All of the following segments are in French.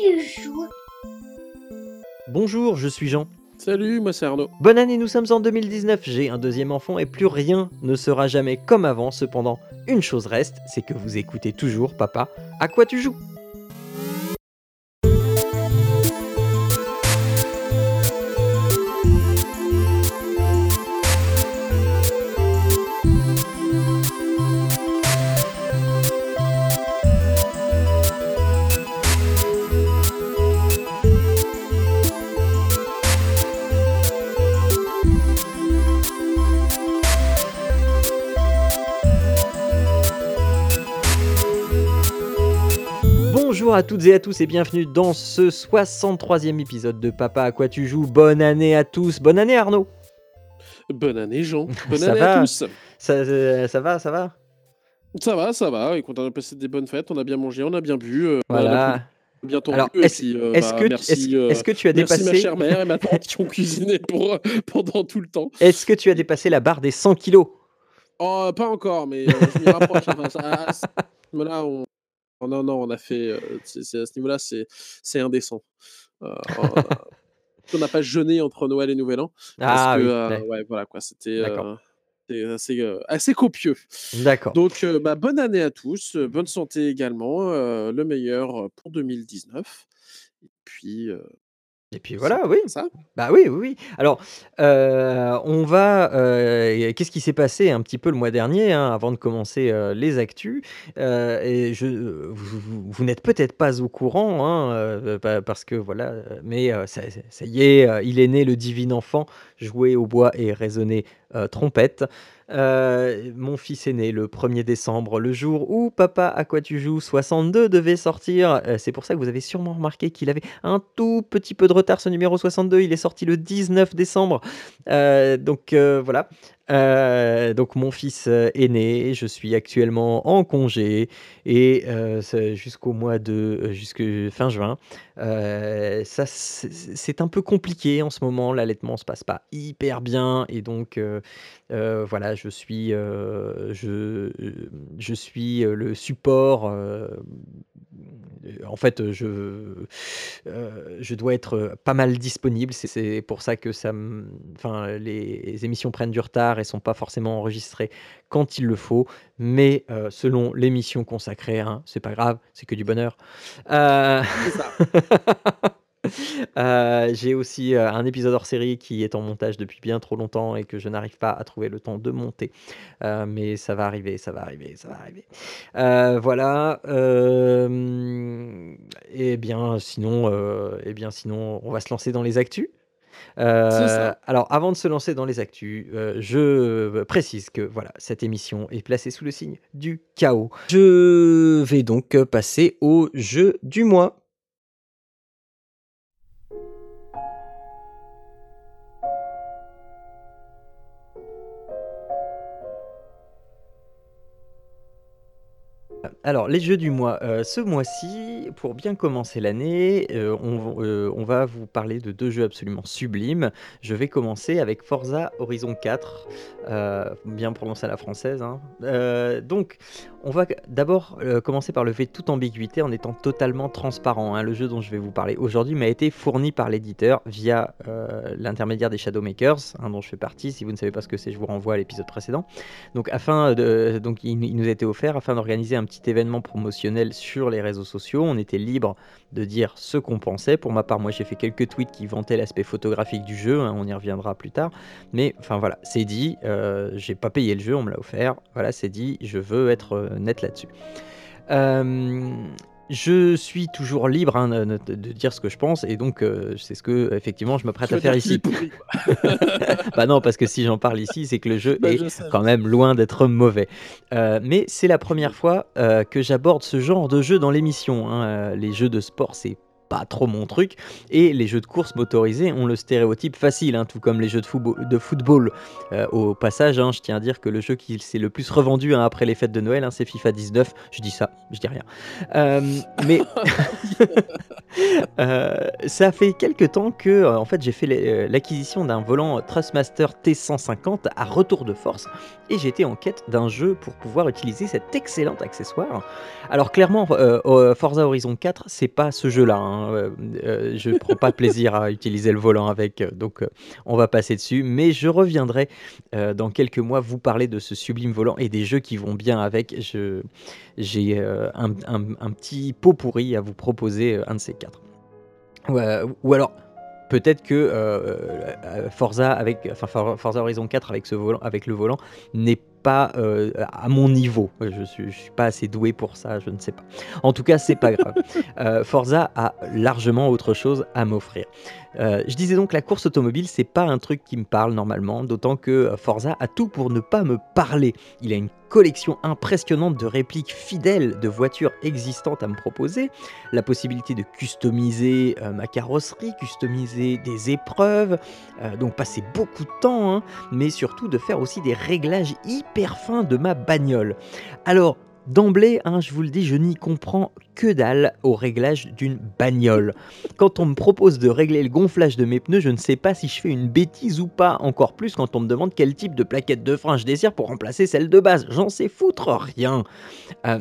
tu joues Bonjour, je suis Jean. Salut, moi c'est Arnaud. Bonne année, nous sommes en 2019, j'ai un deuxième enfant et plus rien ne sera jamais comme avant. Cependant, une chose reste, c'est que vous écoutez toujours, papa, à quoi tu joues? Bonjour à toutes et à tous et bienvenue dans ce 63e épisode de Papa à quoi tu joues? Bonne année à tous, bonne année Arnaud. Bonne année Jean, bonne Ça année va? à tous. Ça, euh, ça va, ça va? Ça va, ça va, et content de passer des bonnes fêtes, on a bien mangé, on a bien bu. euh, on a Voilà. bien tendu, Alors, et est-ce euh, bah, que, merci, est-ce que tu as merci ma dépassé chère mère et ma tante qui ont cuisiné pour, pendant tout le temps. Est-ce que tu as dépassé la barre des 100 kilos? Oh, pas encore, mais euh, je m'y rapproche. enfin, ça- à ce niveau-là, on... oh, non, non, on a fait... euh, c'est- c'est- à ce niveau-là, c'est c'est indécent. Euh, on n'a pas jeûné entre Noël et Nouvel An. Parce Ah que, oui, euh, ouais, voilà, quoi, c'était... Assez, euh, assez copieux. d'accord. Donc, euh, bah, bonne année à tous, euh, bonne santé également, le meilleur pour 2019. Et puis, Et puis voilà, oui. ça. Bah oui, oui, oui. Alors, euh, on va. euh, Qu'est-ce qui s'est passé un petit peu le mois dernier, hein, avant de commencer euh, les actus Et je, vous, vous- vous n'êtes peut-être pas au courant, hein, pa- parce que voilà, mais ça, ça y est, il est né le divin enfant, jouer au bois et résonner euh, trompette. Euh, mon fils est né le 1er décembre, le jour où Papa à quoi tu joues 62 devait sortir. Euh, C'est pour ça que vous avez sûrement remarqué qu'il avait un tout petit peu de retard ce numéro 62. Il est sorti le 19 décembre. Donc voilà. Euh, donc mon fils euh, est né. Je suis actuellement en congé et euh, jusqu'au mois de euh, fin juin. Ça c'est un peu compliqué en ce moment. L'allaitement se passe pas hyper bien et donc voilà, je suis je je suis le support. en fait, je, je dois être pas mal disponible. C'est- pour ça que ça enfin, les émissions prennent du retard et sont pas forcément enregistrées quand il le faut. Mais euh, selon l'émission consacrée, hein, c'est pas grave, c'est que du bonheur. Euh, euh, J'ai aussi euh, un épisode hors série qui est en montage depuis bien trop longtemps et que je n'arrive pas à trouver le temps de monter. Euh, mais ça va arriver, ça va arriver, ça va arriver. Voilà. et bien, sinon, eh bien, sinon, on va se lancer dans les actus. Euh, alors, avant de se lancer dans les actus, euh, je précise que voilà, cette émission est placée sous le signe du chaos. Je vais donc passer au jeu du mois. Alors, les jeux du mois. Euh, ce mois-ci, pour bien commencer l'année, euh, on, euh, on va vous parler de deux jeux absolument sublimes. Je vais commencer avec Forza Horizon 4, euh, bien prononcé à la française. hein. Donc, on va d'abord commencer par lever toute ambiguïté en étant totalement transparent. hein. Le jeu dont je vais vous parler aujourd'hui m'a été fourni par l'éditeur via l'intermédiaire des Shadowmakers, hein, dont je fais partie. Si vous ne savez pas ce que c'est, je vous renvoie à l'épisode précédent. Donc, afin de, il nous a été offert afin d'organiser un petit événement promotionnel sur les réseaux sociaux. On était libre de dire ce qu'on pensait. Pour ma part, moi, j'ai fait quelques tweets qui vantaient l'aspect photographique du jeu. hein, on y reviendra plus tard. Mais enfin voilà, c'est dit. euh, j'ai pas payé le jeu, on me l'a offert. Voilà, c'est dit. Je veux être euh, net là-dessus. Euh, je suis toujours libre hein, de, dire ce que je pense et donc euh, c'est ce que effectivement je me prête Tu à faire ici. Bah non, parce que si j'en parle ici, c'est que le jeu Bah, est je sais, quand je même loin d'être mauvais. Euh, mais c'est la première fois euh, que j'aborde ce genre de jeu dans l'émission. hein. Les jeux de sport, c'est pas trop mon truc. Et les jeux de course motorisés ont le stéréotype facile, hein, tout comme les jeux de, football. De football. Euh, au passage, hein, je tiens à dire que le jeu qui s'est le plus revendu hein, après les fêtes de Noël, c'est FIFA 19. Je dis ça, je dis rien. Euh, mais euh, ça fait quelques temps que en fait, j'ai fait l'acquisition d'un volant Trustmaster T150 à retour de force et j'étais en quête d'un jeu pour pouvoir utiliser cet excellent accessoire. Alors clairement, Forza Horizon 4, c'est pas ce jeu-là. Hein. heu heu, je prends pas plaisir à utiliser le volant avec, heu, donc on va passer dessus. Mais je reviendrai, dans quelques mois vous parler de ce sublime volant et des jeux qui vont bien avec. J'ai, un petit pot pourri à vous proposer, un de ces 4. Ou alors peut-être que, Forza avec enfin For Forza Horizon 4 avec ce volant avec le volant n'est pas, heu, à mon niveau. Je suis je suis pas assez doué pour ça, je ne sais pas. En tout cas, c'est pas grave. Heu, Forza a largement autre chose à m'offrir. Heu, je disais donc la course automobile, c'est pas un truc qui me parle normalement, d'autant que, Forza a tout pour ne pas me parler. Il a une collection impressionnante de répliques fidèles de voitures existantes à me proposer, la possibilité de customiser, heu, ma carrosserie, customiser des épreuves, donc passer beaucoup de temps, hein, mais surtout de faire aussi des réglages hyper fins de ma bagnole. Alors D'emblée, hein, je vous le dis, je n'y comprends que dalle au réglage d'une bagnole. Quand on me propose de régler le gonflage de mes pneus, je ne sais pas si je fais une bêtise ou pas, encore plus quand on me demande quel type de plaquette de frein je désire pour remplacer celle de base. J'en sais foutre rien. Euh,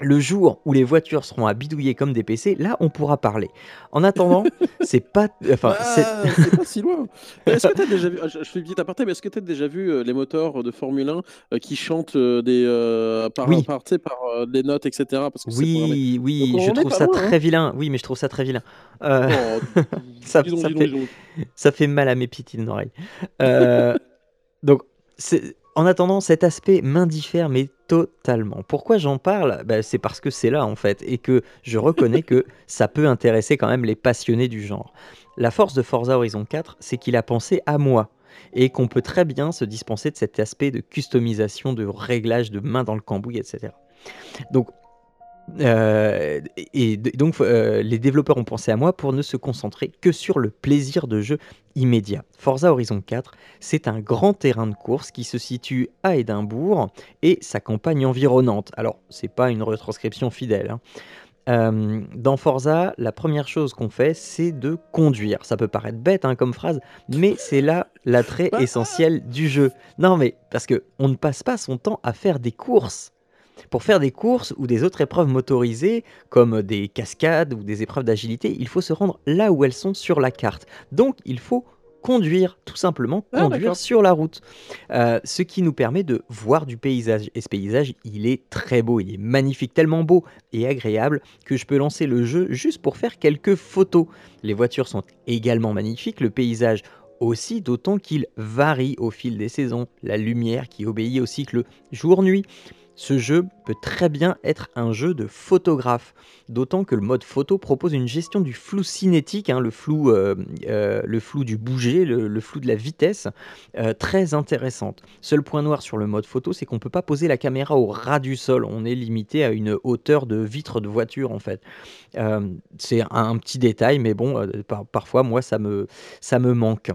le jour où les voitures seront à bidouiller comme des PC, là, on pourra parler. En attendant, c'est pas enfin, c'est Bah, c'est pas si loin. Est-ce que as déjà vu ah, je fais une petite aparté, mais est-ce que tu as déjà vu, heu, les moteurs de Formule 1, heu, qui chantent, heu, des, heu, par oui, par par, des notes et cetera parce que oui, Donc oui, je trouve ça loin, hein? très vilain. Oui, mais je trouve ça très vilain. Oh, ça fait ça mal à mes petites oreilles. Donc, c'est en attendant, cet aspect m'indiffère, mais totalement. Pourquoi j'en parle? Bah, c'est parce que c'est là, en fait, et que je reconnais que ça peut intéresser quand même les passionnés du genre. La force de Forza Horizon 4, c'est qu'il a pensé à moi et qu'on peut très bien se dispenser de cet aspect de customisation, de réglage de main dans le cambouis, et cetera. Donc Heu et et donc heu, les développeurs ont pensé à moi pour ne se concentrer que sur le plaisir de jeu immédiat. Forza Horizon 4, c'est un grand terrain de course qui se situe à Édimbourg et sa campagne environnante. Alors, c'est pas une retranscription fidèle, hein. Hem, dans Forza, la première chose qu'on fait, c'est de conduire. Ça peut paraître bête, hein, comme phrase, mais c'est là l'attrait essentiel du jeu. Non, mais parce qu'on ne passe pas son temps à faire des courses. Pour faire des courses ou des autres épreuves motorisées, comme des cascades ou des épreuves d'agilité, il faut se rendre là où elles sont sur la carte. Donc il faut conduire, tout simplement ah conduire sur la route. Heu, ce qui nous permet de voir du paysage et ce paysage, il est très beau, il est magnifique, tellement beau et agréable que je peux lancer le jeu juste pour faire quelques photos. Les voitures sont également magnifiques, le paysage aussi, d'autant qu'il varie au fil des saisons. La lumière qui obéit au cycle jour-nuit. Ce jeu peut très bien être un jeu de photographe, d'autant que le mode photo propose une gestion du flou cinétique, hein, le, flou, euh, euh, le flou du bouger, le, flou de la vitesse, euh, très intéressante. Seul point noir sur le mode photo, c'est qu'on ne peut pas poser la caméra au ras du sol, on est limité à une hauteur de vitre de voiture en fait. C'est un, petit détail, mais bon, par- parfois moi ça me, manque.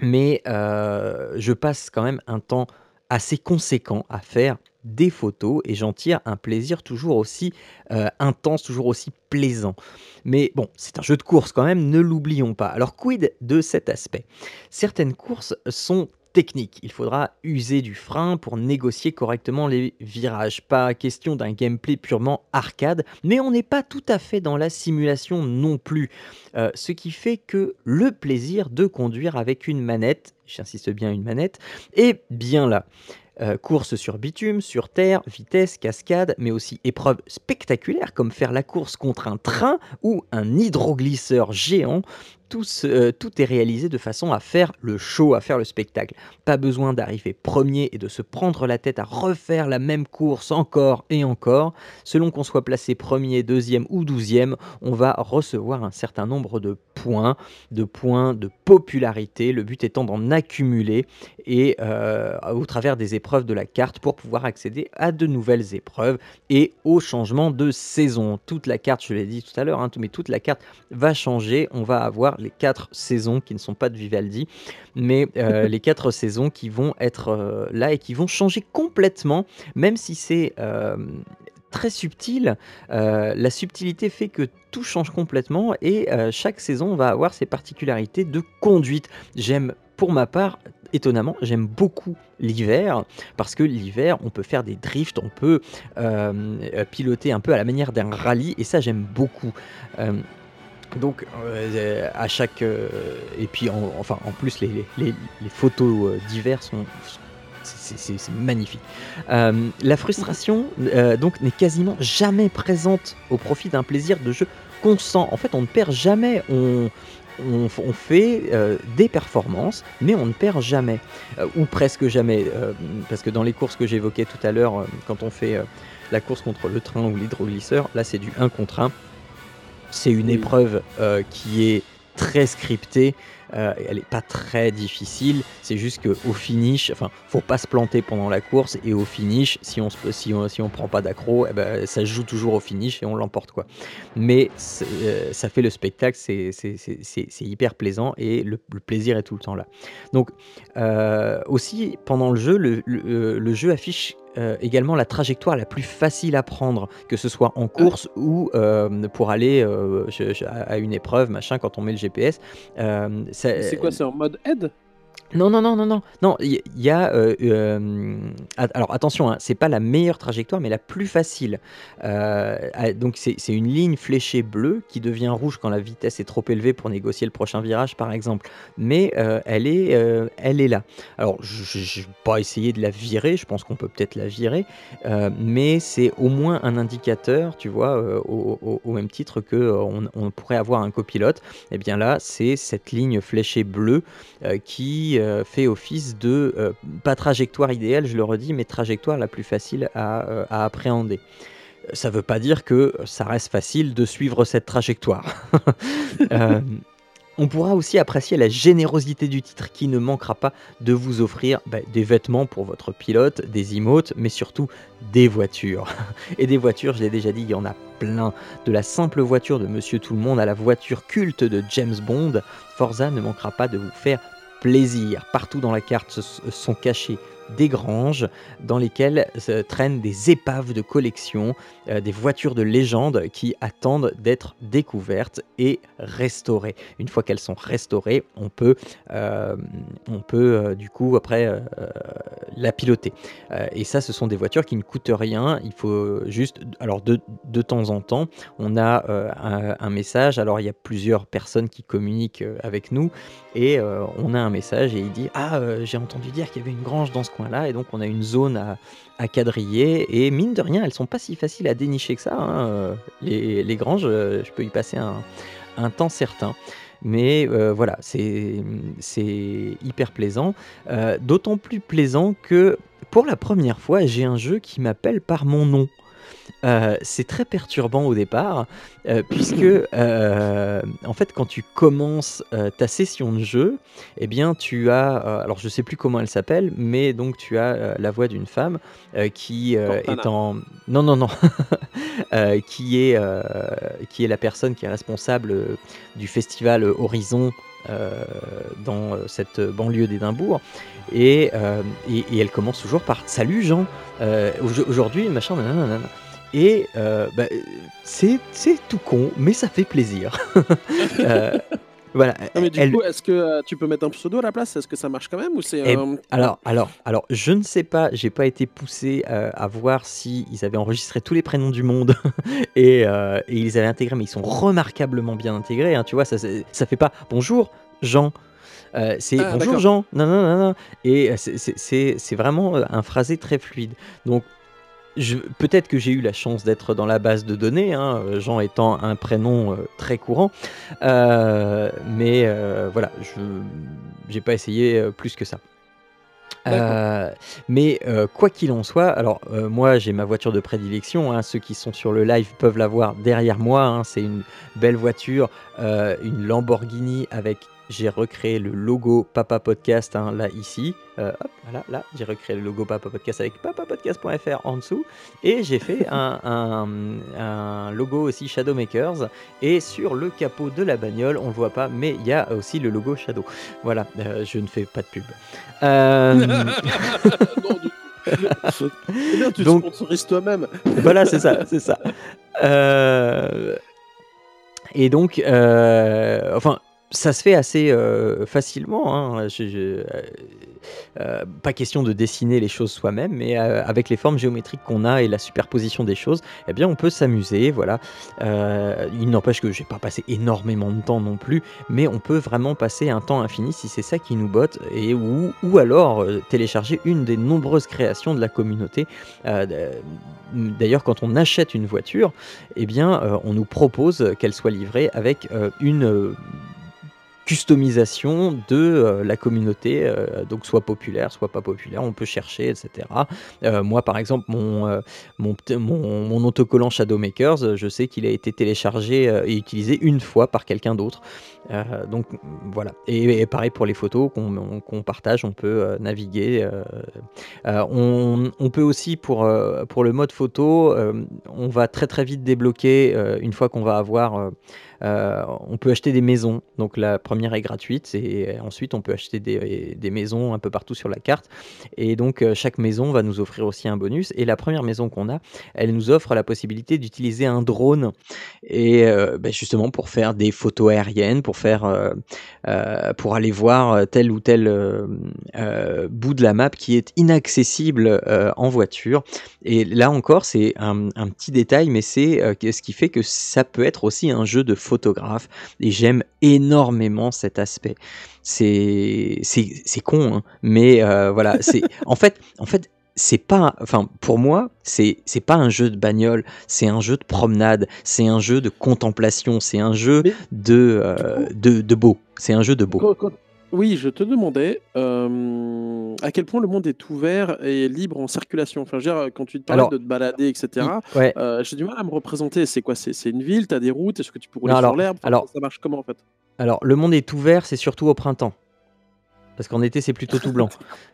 Mais je passe quand même un temps assez conséquent à faire des photos et j'en tire un plaisir toujours aussi, heu, intense, toujours aussi plaisant. Mais bon, c'est un jeu de course quand même, ne l'oublions pas. Alors quid de cet aspect? Certaines courses sont techniques. Il faudra user du frein pour négocier correctement les virages. Pas question d'un gameplay purement arcade, mais on n'est pas tout à fait dans la simulation non plus. Heu, ce qui fait que le plaisir de conduire avec une manette, j'insiste bien une manette, est bien là. Heu, course sur bitume, sur terre, vitesse, cascade, mais aussi épreuves spectaculaires comme faire la course contre un train ou un hydroglisseur géant. Heu, tout est réalisé de façon à faire le show, à faire le spectacle. Pas besoin d'arriver premier et de se prendre la tête à refaire la même course encore et encore. Selon qu'on soit placé premier, deuxième ou douzième, on va recevoir un certain nombre de points, de points de popularité, le but étant d'en accumuler et heu, au travers des épreuves de la carte pour pouvoir accéder à de nouvelles épreuves et au changement de saison. Toute la carte, je l'ai dit tout à l'heure, hein, mais toute la carte va changer. On va avoir les 4 saisons qui ne sont pas de Vivaldi, mais heu, les 4 saisons qui vont être, heu, là et qui vont changer complètement, même si c'est, hem, très subtil, la subtilité fait que tout change complètement et chaque saison va avoir ses particularités de conduite. J'aime pour ma part, étonnamment, j'aime beaucoup l'hiver parce que l'hiver, on peut faire des drifts, on peut, piloter un peu à la manière d'un rallye et ça j'aime beaucoup. Donc, euh, à chaque. euh, et puis, en, enfin, en plus, les, photos euh, diverses sont. c'est- magnifique. La frustration donc n'est quasiment jamais présente au profit d'un plaisir de jeu constant. En fait, on ne perd jamais. On, on, fait des performances, mais on ne perd jamais, ou presque jamais, parce que dans les courses que j'évoquais tout à l'heure, quand on fait la course contre le train ou l'hydroglisseur, là c'est du 1 contre 1. C'est une Oui. épreuve euh, qui est très scriptée. euh, elle n'est pas très difficile. C'est juste qu'au finish, enfin, faut pas se planter pendant la course. Et au finish, si on se, si on, si on prend pas d'accro, eh ben, ça se joue toujours au finish et on l'emporte quoi. Mais euh, ça fait le spectacle, c'est hyper plaisant et le, le plaisir est tout le temps là. Donc euh, aussi pendant le jeu, le, le- le jeu affiche euh, également la trajectoire la plus facile à prendre, que ce soit en course ou euh, pour aller euh, je- je- à une épreuve, machin, quand on met le GPS. C'est quoi, c'est en mode aide? Non, non, non, non, non, non. Il y, a. euh, euh, alors attention, hein, c'est pas la meilleure trajectoire, mais la plus facile. Euh, donc c'est une ligne fléchée bleue qui devient rouge quand la vitesse est trop élevée pour négocier le prochain virage, par exemple. Mais elle est, elle est là. Alors je n'ai pas essayé de la virer. Je pense qu'on peut peut-être la virer, mais c'est au moins un indicateur, tu vois, au, au- même titre que on, on pourrait avoir un copilote. Et bien là, c'est cette ligne fléchée bleue qui euh, fait office de, euh, pas trajectoire idéale, je le redis, mais trajectoire la plus facile à, euh, appréhender. Ça ne veut pas dire que ça reste facile de suivre cette trajectoire. On pourra aussi apprécier la générosité du titre qui ne manquera pas de vous offrir bah, des vêtements pour votre pilote, des emotes, mais surtout des voitures. Et des voitures, je l'ai déjà dit, il y en a plein. De la simple voiture de Monsieur Tout le Monde à la voiture culte de James Bond, Forza ne manquera pas de vous faire plaisir. Partout dans la carte se- sont cachées des granges dans lesquelles se traînent des épaves de collection, euh, des voitures de légende qui attendent d'être découvertes et restaurées. Une fois qu'elles sont restaurées, on peut, euh, euh, du coup après la piloter. Et ça, ce sont des voitures qui ne coûtent rien. Il faut juste, alors de, temps en temps, on a un, un message. Alors il y a plusieurs personnes qui communiquent avec nous et on a un message et il dit ah j'ai entendu dire qu'il y avait une grange dans ce et donc on a une zone à, à quadriller et mine de rien elles sont pas si faciles à dénicher que ça. hein, Les, les granges, euh, je peux y passer un, temps certain. Mais euh, voilà, c'est c'est hyper plaisant. Euh, D'autant plus plaisant que pour la première fois, j'ai un jeu qui m'appelle par mon nom. Euh, c'est très perturbant au départ, euh, puisque euh, en fait, quand tu commences ta session de jeu, eh bien, tu as, alors je sais plus comment elle s'appelle, mais donc tu as la voix d'une femme qui est en, non, non, non, qui est qui est la personne qui est responsable du festival Horizon dans euh, cette banlieue d'Édimbourg. Et, euh, et, et elle commence toujours par Salut Jean, euh, aujo- aujourd'hui, machin, nanana. Et euh, bah, c'est tout con, mais ça fait plaisir. Euh, voilà. Non, mais du elle- coup, est-ce que euh, tu peux mettre un pseudo à la place? Est-ce que ça marche quand même ou c'est Eh, un- Alors, alors, alors, je ne sais pas, j'ai pas été poussé euh, à voir si ils avaient enregistré tous les prénoms du monde et, euh, et ils avaient intégré, mais ils sont remarquablement bien intégrés. hein, tu vois, ça, ça fait pas bonjour Jean. Euh, c'est Ah, bonjour. Jean, non, non, non, non. Et euh, c'est- vraiment euh, un phrasé très fluide. Donc, peut-être que j'ai eu la chance d'être dans la base de données, hein, Jean étant un prénom euh, très courant, Euh, mais euh, voilà, je j'ai pas essayé plus que ça. Euh, mais euh, quoi qu'il en soit, alors euh, moi j'ai ma voiture de prédilection, hein, ceux qui sont sur le live peuvent la voir derrière moi, hein, c'est une belle voiture, une Lamborghini avec, j'ai recréé le logo Papa Podcast hein, là ici, Euh, hop, voilà, là j'ai recréé le logo Papa Podcast avec papapodcast.fr en dessous, et j'ai fait un, un- un logo aussi Shadow Makers, et sur le capot de la bagnole, on le voit pas, mais il y a aussi le logo Shadow. Voilà, euh, je ne fais pas de pub. Euh, non, du tu Donc- sponsorises toi-même. voilà, c'est ça, c'est ça. Euh, Et donc, euh, enfin, ça se fait assez euh, facilement. hein. Euh, heu, pas question de dessiner les choses soi-même, mais avec les formes géométriques qu'on a et la superposition des choses, eh bien, on peut s'amuser, voilà. Il n'empêche que j'ai pas passé énormément de temps non plus, mais on peut vraiment passer un temps infini si c'est ça qui nous botte et ou ou alors, télécharger une des nombreuses créations de la communauté. D'ailleurs, quand on achète une voiture, eh bien, on nous propose qu'elle soit livrée avec, une, customisation de, heu, la communauté, heu, donc soit populaire, soit pas populaire, on peut chercher et cetera. Heu, moi, par exemple, mon, mon mon mon autocollant Shadowmakers, je sais qu'il a été téléchargé, et utilisé une fois par quelqu'un d'autre. Donc voilà et pareil pour les photos qu'on qu'on partage, on peut, naviguer, on on peut aussi pour, pour le mode photo, on va très, très vite débloquer, une fois qu'on va avoir, heu, on peut acheter des maisons. Donc la première est gratuite et ensuite on peut acheter des des maisons un peu partout sur la carte. Et donc chaque maison va nous offrir aussi un bonus. Et la première maison qu'on a, elle nous offre la possibilité d'utiliser un drone. Et bah, justement pour faire des photos aériennes, pour faire, pour aller voir tel ou tel, bout de la map qui est inaccessible, en voiture. Et là encore, c'est un petit détail, mais c'est, ce qui fait que ça peut être aussi un jeu de photographe et j'aime énormément cet aspect. C'est con, hein, mais heu, voilà, c'est en fait en fait, c'est pas enfin, pour moi, c'est c'est pas un jeu de bagnole, c'est un jeu de promenade, c'est un jeu de contemplation, c'est un jeu de, coup de de beau, c'est un jeu de beau. quand quand oui, je te demandais, hem, à quel point le monde est ouvert et libre en circulation? Enfin, je veux dire, quand tu te parlais Alors, de te balader et i cetera, ouais. heu, j'ai du mal à me représenter. C'est quoi? C'est une ville? Tu as des routes? Est-ce que tu peux rouler Non, sur alors l'herbe? Enfin, ça alors ça marche comment, en fait? alors le monde est ouvert, c'est surtout au printemps. Parce qu'en été, c'est plutôt tout blanc.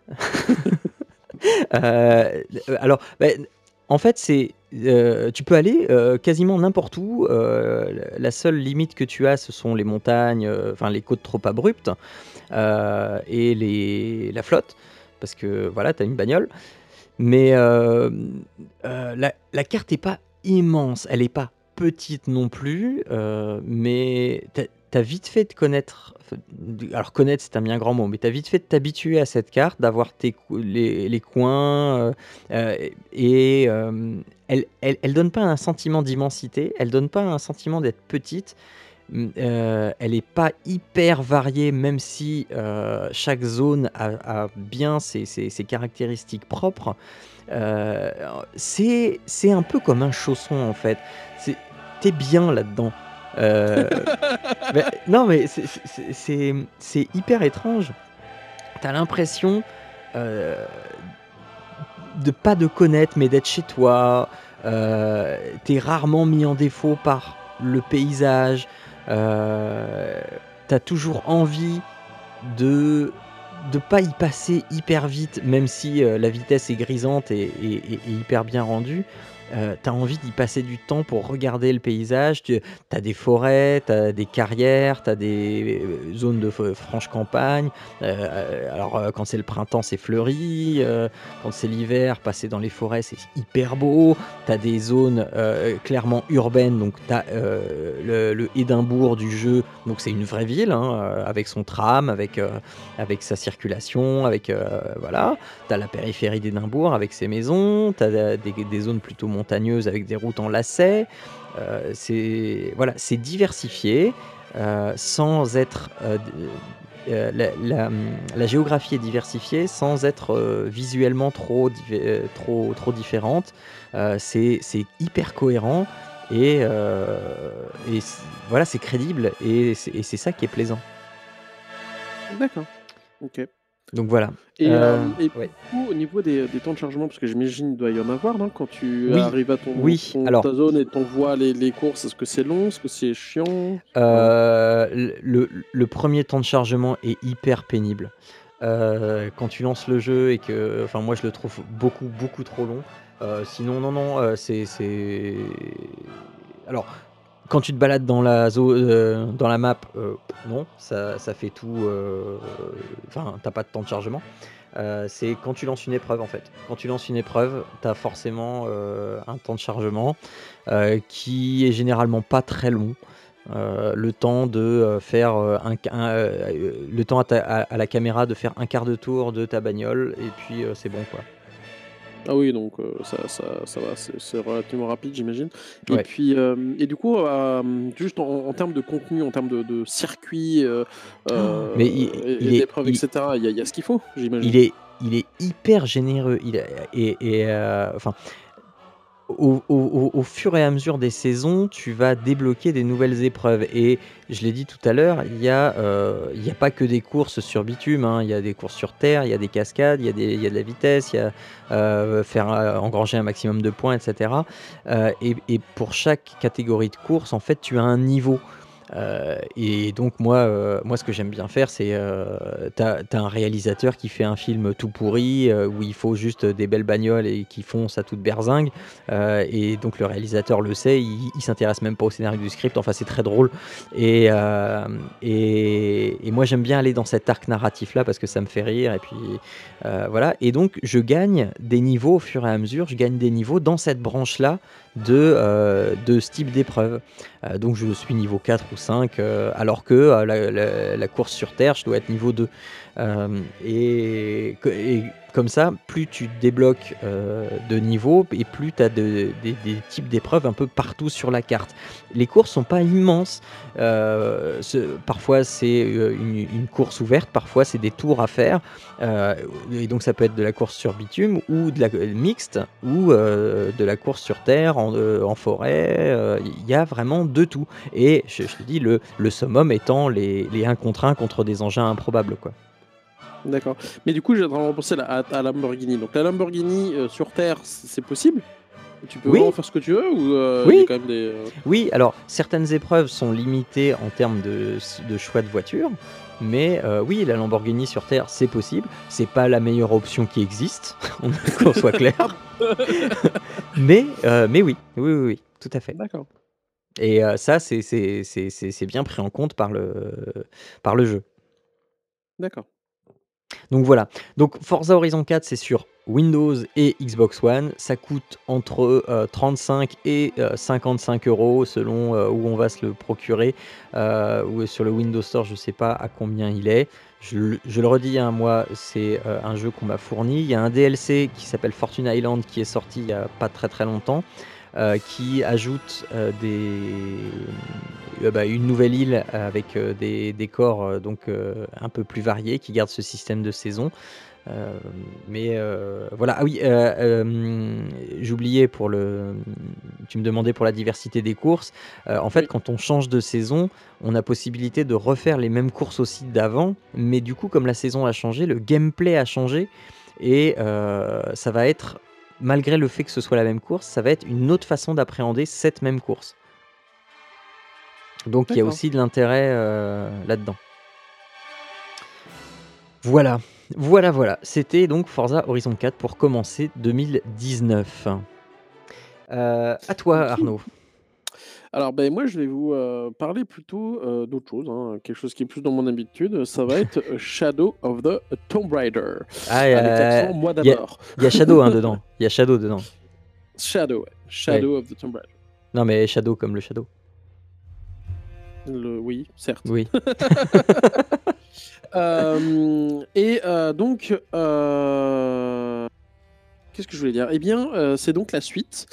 Heu, alors, bah, en fait, c'est, heu, tu peux aller, heu, quasiment n'importe où, heu, la seule limite que tu as, ce sont les montagnes, enfin les côtes trop abruptes, et la flotte, parce que voilà, tu as une bagnole. Mais la carte est pas immense, elle est pas petite non plus, mais tu as tu as vite fait de connaître, alors connaître, c'est un bien grand mot, mais tu as vite fait de t'habituer à cette carte, d'avoir tes les les coins, heu heu et hem, elle elle elle donne pas un sentiment d'immensité, elle donne pas un sentiment d'être petite, elle est pas hyper variée, même si, chaque zone a bien ses ses caractéristiques propres. Heu, c'est un peu comme un chausson, en fait. C'est tu es bien là-dedans. Heu, beh, non, mais c'est hyper étrange. Tu as l'impression, heu, de pas de connaître, mais d'être chez toi. Heu, tu es rarement mis en défaut par le paysage. Heu, tu as toujours envie de de pas y passer hyper vite, même si, la vitesse est grisante et hyper bien rendue. Heu, tu as envie d'y passer du temps pour regarder le paysage. Tu as des forêts, tu des carrières, tu as des zones de franche campagne. Heu, alors, heu, quand c'est le printemps, c'est fleuri, quand c'est l'hiver, passer dans les forêts, c'est hyper beau. Tu as des zones, clairement urbaines, donc tu as, le Édimbourg du jeu, donc c'est une vraie ville, hein, avec son tram, avec, avec sa circulation, avec, voilà. Tu as la périphérie d'Édimbourg avec ses maisons, tu as des des zones plutôt montagneuses avec des routes en lacets. Heu, c'est voilà, c'est diversifié, heu, sans être, heu, la géographie est diversifiée sans être, visuellement trop trop trop différente. C'est hyper cohérent et et voilà, c'est crédible et c'est ça qui est plaisant. D'accord, OK. Donc voilà, Et heu, hem et ouais. du coup, au niveau des des temps de chargement, parce que j'imagine il doit y en avoir, non? Quand tu Oui, arrives à ton oui, ton alors ta zone et tu envoies les les courses, est-ce que c'est long? Est-ce que c'est chiant? L le le 1er temps de chargement est hyper pénible. Heu, quand tu lances le jeu et que enfin moi je le trouve beaucoup, beaucoup trop long. Sinon non, non, c'est alors quand tu te balades dans la zo heu, dans la map, heu, non, ça ça fait tout, heu, enfin tu as pas de temps de chargement. Heu, c'est quand tu lances une épreuve, en fait. Quand tu lances une épreuve, tu as forcément, heu, un temps de chargement, qui est généralement pas très long. le temps de faire un, le temps à, la caméra de faire un quart de tour de ta bagnole et puis c'est bon quoi. Ah oui, donc ça, ça, ça, va, c'est relativement rapide, j'imagine. Et puis, et du coup, juste en, termes de contenu, en termes de, de circuit, mais il, d'épreuves, etc., il y, a ce qu'il faut, j'imagine. Il est, il est hyper généreux. Il et, et enfin, au, fur et à mesure des saisons, tu vas débloquer des nouvelles épreuves. Et je l'ai dit tout à l'heure, il n'y a, euh, a pas que des courses sur bitume, hein. il y a des courses sur terre, il y a des cascades, il y a, de la vitesse, il y a euh, faire euh, engranger un maximum de points, etc. et, et, pour chaque catégorie de course, en fait, tu as un niveau. Euh, et donc moi, euh, moi ce que j'aime bien faire, c'est euh, t'as as un réalisateur qui fait un film tout pourri où il faut juste des belles bagnoles et qui font ça toute berzingue. et donc le réalisateur le sait, il, s'intéresse même pas au scénario du script. Enfin c'est très drôle. Et, et, moi j'aime bien aller dans cet arc narratif là parce que ça me fait rire. Et puis voilà. Et donc je gagne des niveaux au fur et à mesure. Je gagne des niveaux dans cette branche là de, euh, de ce type d'épreuve. Euh, donc je suis niveau 4 ou 5, euh, alors que la, course sur Terre, je dois être niveau 2. Et, et comme ça, plus tu débloques euh, de niveau et plus tu as des types d'épreuves un peu partout sur la carte. Les courses sont pas immenses. Euh, parfois c'est euh, une, course ouverte, parfois c'est des tours à faire. et donc ça peut être de la course sur bitume ou de la mixte ou de la course sur terre, en, forêt. Il y a vraiment de tout. Et je, te dis, le, le summum étant les, les 1 contre 1 contre des engins improbables. quoi. D'accord. Mais du coup, j'ai vraiment pensé à, à, Lamborghini. Donc la Lamborghini euh, sur Terre, c'est possible? Tu peux oui. faire ce que tu veux ou euh, oui. Y a quand même des, euh, oui, alors certaines épreuves sont limitées en termes de, de choix de voiture, mais oui, la Lamborghini sur Terre, c'est possible. C'est pas la meilleure option qui existe, qu'on soit clair. mais, mais oui, oui, oui, oui, tout à fait. D'accord. Et ça, c'est bien pris en compte par le, par le jeu. D'accord. Donc voilà. Donc Forza Horizon 4, c'est sur Windows et Xbox One. Ça coûte entre 35 euh, et 55 euh, euros selon euh, où on va se le procurer. ou sur le Windows Store, je ne sais pas à combien il est. Je, le redis, hein, moi, c'est un jeu qu'on m'a fourni. Il y a un DLC qui s'appelle Fortune Island qui est sorti il n'y a pas très très longtemps. Euh, qui ajoute euh, des, euh, bah, une nouvelle île avec des décors donc un peu plus variés qui garde ce système de saison. mais voilà, ah oui, j'oubliais pour le. Tu me demandais pour la diversité des courses. en fait, quand on change de saison, on a possibilité de refaire les mêmes courses aussi d'avant, mais du coup, comme la saison a changé, le gameplay a changé et ça va être malgré le fait que ce soit la même course, ça va être une autre façon d'appréhender cette même course. Donc il y a aussi de l'intérêt euh, là-dedans. Voilà, voilà, voilà. C'était donc Forza Horizon 4 pour commencer 2019. Euh, à toi, Arnaud. Alors, ben, moi, je vais vous euh, parler plutôt euh, d'autre chose, hein, quelque chose qui est plus dans mon habitude. Ça va être euh, Shadow of the Tomb Raider. Ah, moi d'abord. Il y, a Shadow hein, dedans. Il y a Shadow dedans. Shadow, ouais. Shadow of the Tomb Raider. Non, mais Shadow comme le Shadow. Le... Oui, certes. Oui. et donc, Qu'est-ce que je voulais dire? Eh bien, euh, c'est donc la suite.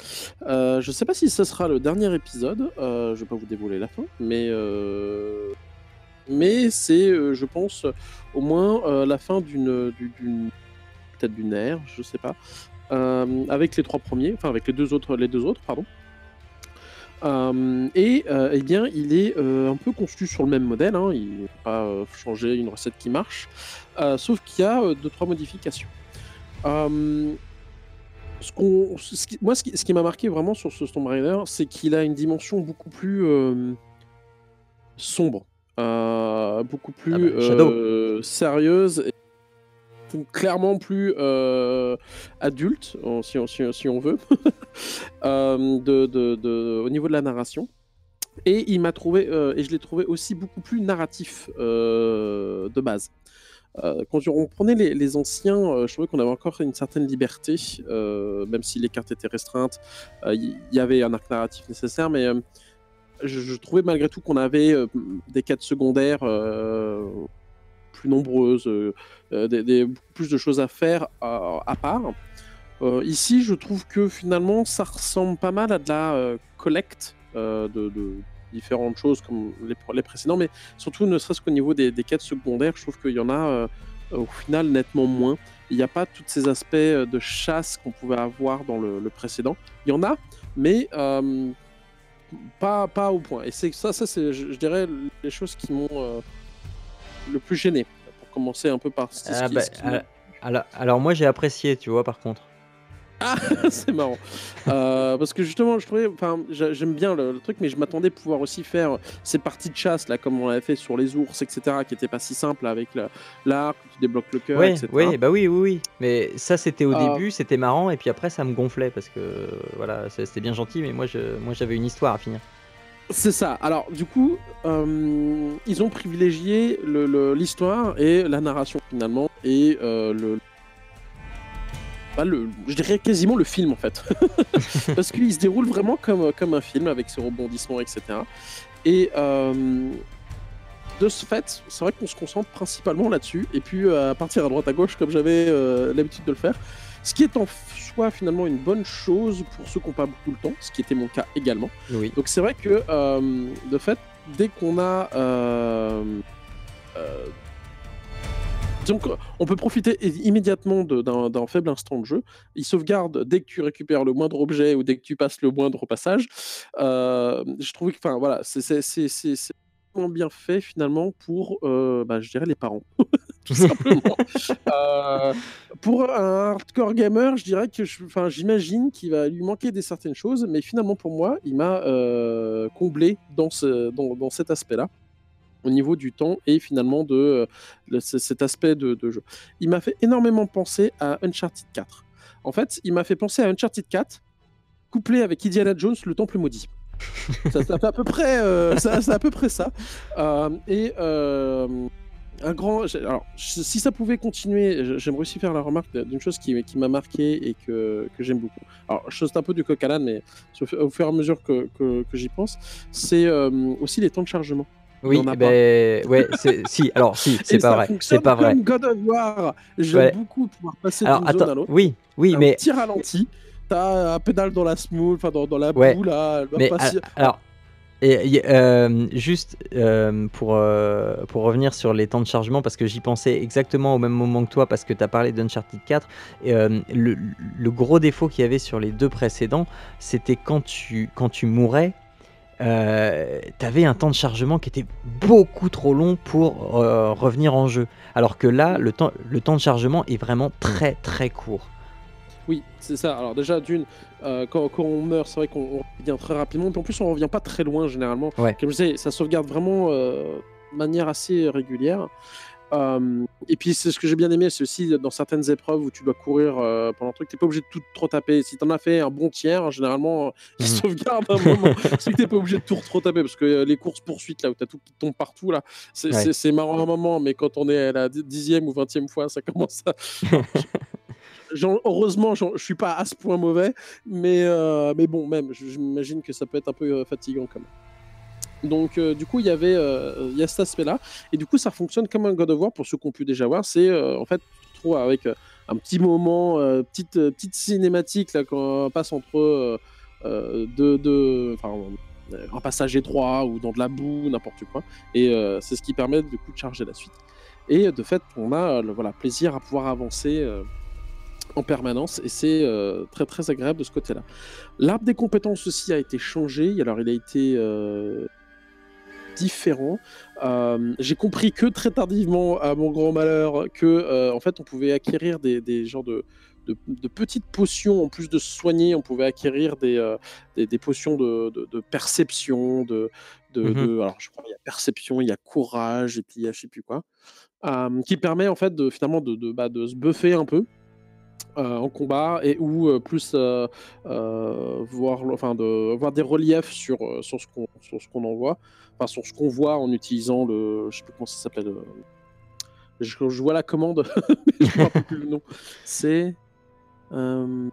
Euh, je ne sais pas si ce sera le dernier épisode. Euh, je ne vais pas vous dévoiler la fin, mais mais c'est, je pense, au moins la fin d'une, peut-être d'une ère, je ne sais pas, avec les trois premiers, enfin avec les deux autres, les deux autres, pardon. et eh bien, il est un peu conçu sur le même modèle. Hein, il n'a pas changé une recette qui marche, sauf qu'il y a deux trois modifications ce moi, ce qui, m'a marqué vraiment sur ce Tomb Raider, c'est qu'il a une dimension beaucoup plus euh, sombre, euh, beaucoup plus ah bah, euh, sérieuse, et clairement plus adulte, si on, si, on veut, de, de, au niveau de la narration. Et il m'a trouvé, et je l'ai trouvé aussi beaucoup plus narratif de base. Euh, quand on prenait les, anciens, euh, je trouvais qu'on avait encore une certaine liberté, euh, même si les cartes étaient restreintes, il y, avait un arc narratif nécessaire, mais je, trouvais malgré tout qu'on avait des quêtes secondaires plus nombreuses, des, plus de choses à faire à, part. Ici, je trouve que finalement, ça ressemble pas mal à de la collecte de différentes choses comme les, les précédents, mais surtout ne serait-ce qu'au niveau des, des quêtes secondaires, je trouve qu'il y en a euh, au final nettement moins. Il n'y a pas tous ces aspects euh, de chasse qu'on pouvait avoir dans le, le précédent. Il y en a, mais euh, pas, pas au point. Et c'est ça, ça c'est, je, je dirais, les choses qui m'ont euh, le plus gêné. Pour commencer un peu par ce Ah bah, ce qui ah, m'a- alors, alors moi j'ai apprécié, tu vois, par contre. c'est marrant. Euh, parce que justement, je trouvais, enfin, j'a- j'aime bien le, le truc, mais je m'attendais à pouvoir aussi faire ces parties de chasse, là, comme on l'avait fait sur les ours, etc., qui n'étaient pas si simples avec la- l'arc, tu débloques le cœur, Oui, etc. oui, bah oui, oui, oui. Mais ça c'était au Ah. début, c'était marrant, et puis après ça me gonflait parce que euh, voilà, c'était bien gentil, mais moi je, moi j'avais une histoire à finir. C'est ça. Alors, du coup, euh, ils ont privilégié l'histoire et la narration, finalement, et euh, le. Bah, le- je dirais quasiment le film en fait. Parce qu'il se déroule vraiment comme, comme un film avec ses rebondissements, etc. Et euh, de ce fait, c'est vrai qu'on se concentre principalement là-dessus. Et puis euh, à partir à droite à gauche, comme j'avais euh, l'habitude de le faire. Ce qui est en soi finalement une bonne chose pour ceux qui n'ont pas beaucoup le temps, ce qui était mon cas également. Oui. Donc c'est vrai que euh, de fait, dès qu'on a euh, euh, donc, on peut profiter immédiatement d'un faible instant de jeu. Il sauvegarde dès que tu récupères le moindre objet ou dès que tu passes le moindre passage. Euh, je trouve que, enfin, voilà, c'est bien fait finalement pour, euh, bah, je dirais, les parents, tout simplement. Euh, pour un hardcore gamer, je dirais que, j'imagine qu'il va lui manquer des certaines choses, mais finalement pour moi, il m'a euh, comblé dans, ce, dans, dans cet aspect-là au niveau du temps et finalement de euh, cet aspect de, de jeu. Il m'a fait énormément penser à Uncharted 4. En fait, il m'a fait penser à Uncharted 4 couplé avec Indiana Jones, le Temple maudit. ça, ça fait à peu près, euh, ça, c'est à peu près ça. Euh, et euh, un grand. Alors, si ça pouvait continuer, j'aimerais aussi faire la remarque d'une chose qui, qui m'a marqué et que, que j'aime beaucoup. Alors, je saute un peu du coq à l'âne, mais au fu- au fur et à mesure que, que- que j'y pense, c'est euh, aussi les temps de chargement. Oui, eh ben, ouais, c'est, si, alors si, c'est pas vrai, c'est pas vrai. God of War. J'aime Ouais. beaucoup pouvoir passer d'une zone à l'autre. oui, oui, un mais petit ralenti. T'as un pédale dans la smooth, enfin dans, dans la Ouais. boue là. Mais passer- al- alors, et, euh, juste euh, pour, euh, pour revenir sur les temps de chargement, parce que j'y pensais exactement au même moment que toi, parce que tu as parlé d'Uncharted 4, et, euh, le, le gros défaut qu'il y avait sur les deux précédents, c'était quand tu, quand tu mourais, euh, tu avais un temps de chargement qui était beaucoup trop long pour euh, revenir en jeu. Alors que là, le temps, le temps de chargement est vraiment très très court. Oui, c'est ça. Alors déjà, d'une, euh, quand, quand on meurt, c'est vrai qu'on on revient très rapidement. Puis en plus, on revient pas très loin généralement. Ouais. Comme je disais, ça sauvegarde vraiment euh, de manière assez régulière. Euh, et puis c'est ce que j'ai bien aimé, c'est aussi dans certaines épreuves où tu dois courir euh, pendant un truc, t'es pas obligé de tout trop taper. Si t'en as fait un bon tiers, généralement, euh, il Mhm. sauvegarde un moment. c'est que t'es pas obligé de tout trop taper parce que euh, les courses poursuites là où t'as tout qui tombe partout là, c'est Ouais. marrant un moment, mais quand on est à la di- dixième ou vingtième fois, ça commence à. Heureusement, je suis pas à ce point mauvais, mais, euh, mais bon, même, j'imagine que ça peut être un peu euh, fatigant quand même. Donc, euh, du coup, il y avait euh, y a cet aspect-là, et du coup, ça fonctionne comme un God of War pour ceux qui ont pu déjà voir. C'est euh, en fait, tu avec euh, un petit moment, petite, petite cinématique là, quand on passe entre deux, euh, un passage étroit ou dans de la boue, n'importe quoi, et c'est ce qui permet du coup de charger la suite. Et de fait, on a le voilà, plaisir à pouvoir avancer. en permanence et c'est très très agréable de ce côté-là. L'arbre des compétences aussi a été changé, alors il a été différent. Euh, J'ai compris que très tardivement, à mon grand malheur, que euh, en fait on pouvait acquérir des, des genres de, de, de petites potions en plus de se soigner, on pouvait acquérir des, euh, des, des potions de, de- de perception, de, Mhm. alors je crois il y a perception, il y a courage et puis il y a je sais plus quoi, qui permet en fait de finalement de, bah, de se buffer un peu euh, en combat et ou euh, plus euh, euh, voir enfin de voir des reliefs sur euh, sur ce qu'on sur ce qu'on envoie enfin sur ce qu'on voit en utilisant le je sais plus comment ça s'appelle euh, je, je vois la commande mais je rappelle plus le nom c'est euh,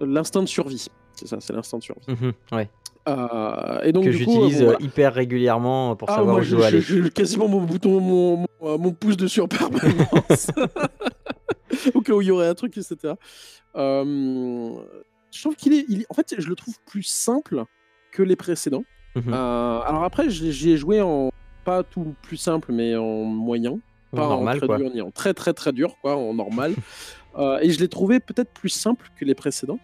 l'instinct de survie c'est ça c'est l'instinct de survie Mhm, ouais. Heu et donc Que j'utilise, heu, voilà. hyper régulièrement pour Ah savoir moi où je dois aller. je quasiment mon bouton mon mon, mon pouce dessus en permanence. Au cas où il y aurait un truc et cetera. Hem, je trouve qu'il est il est en fait, je le trouve plus simple que les précédents. Mmh Heu, mh. alors après j'y ai joué en pas tout plus simple, mais en moyen, pas en très quoi. dur ni en très, très, très dur quoi, en normal. Heu et je l'ai trouvé peut-être plus simple que les précédents.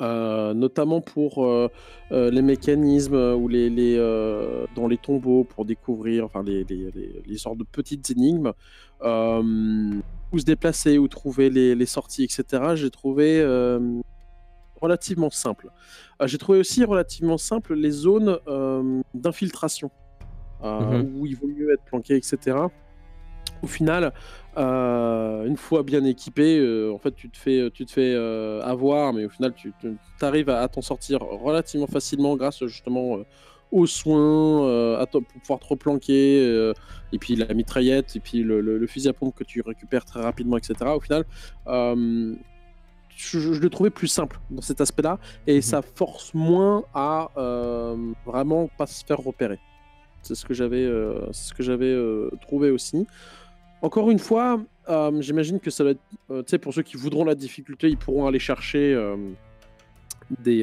Heu, notamment pour, heu heu, les mécanismes, ou les dans les tombeaux pour découvrir enfin les les sortes de petites énigmes. Où se déplacer, où trouver les sorties et cetera, j'ai trouvé, relativement simple. J'ai trouvé aussi relativement simple les zones, d'infiltration, Mmh heu, mh. où il vaut mieux être planqué et cetera. Au final, heu, une fois bien équipé, heu, en fait tu te fais, tu te fais, heu, avoir, mais au final tu arrives à à t'en sortir relativement facilement grâce justement, aux soins, à pour pouvoir te replanquer, et puis la mitraillette et puis le le le fusil à pompe que tu récupères très rapidement et cetera. Au final, je je le trouvais plus simple dans cet aspect-là et Mmh mh. ça force moins à, vraiment pas se faire repérer. C'est ce que j'avais, ce que j'avais, trouvé aussi. Encore une fois, hem, j'imagine que ça va être, heu, tu sais pour ceux qui voudront la difficulté, ils pourront aller chercher, hem, des,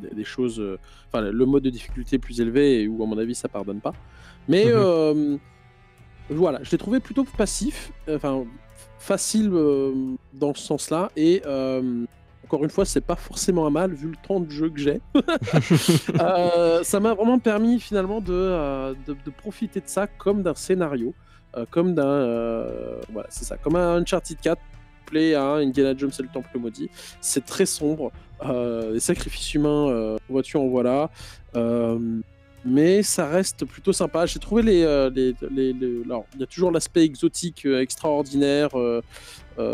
des des choses, enfin le mode de difficulté plus élevé et où à mon avis ça pardonne pas. Mais, Mmh mh. hem, voilà, je l'ai trouvé plutôt passif, enfin facile, dans ce sens-là et encore une fois, c'est pas forcément un mal vu le temps de jeu que j'ai. Ça m'a vraiment permis finalement de, de de profiter de ça comme d'un scénario, comme d'un, heu, voilà, c'est ça, comme un Uncharted 4 couplé à Indiana Jones et le Temple maudit. C'est très sombre, heu, les sacrifices humains, vois-tu, en voilà. Mais ça reste plutôt sympa. J'ai trouvé les, les les le alors il y a toujours l'aspect exotique, extraordinaire, tu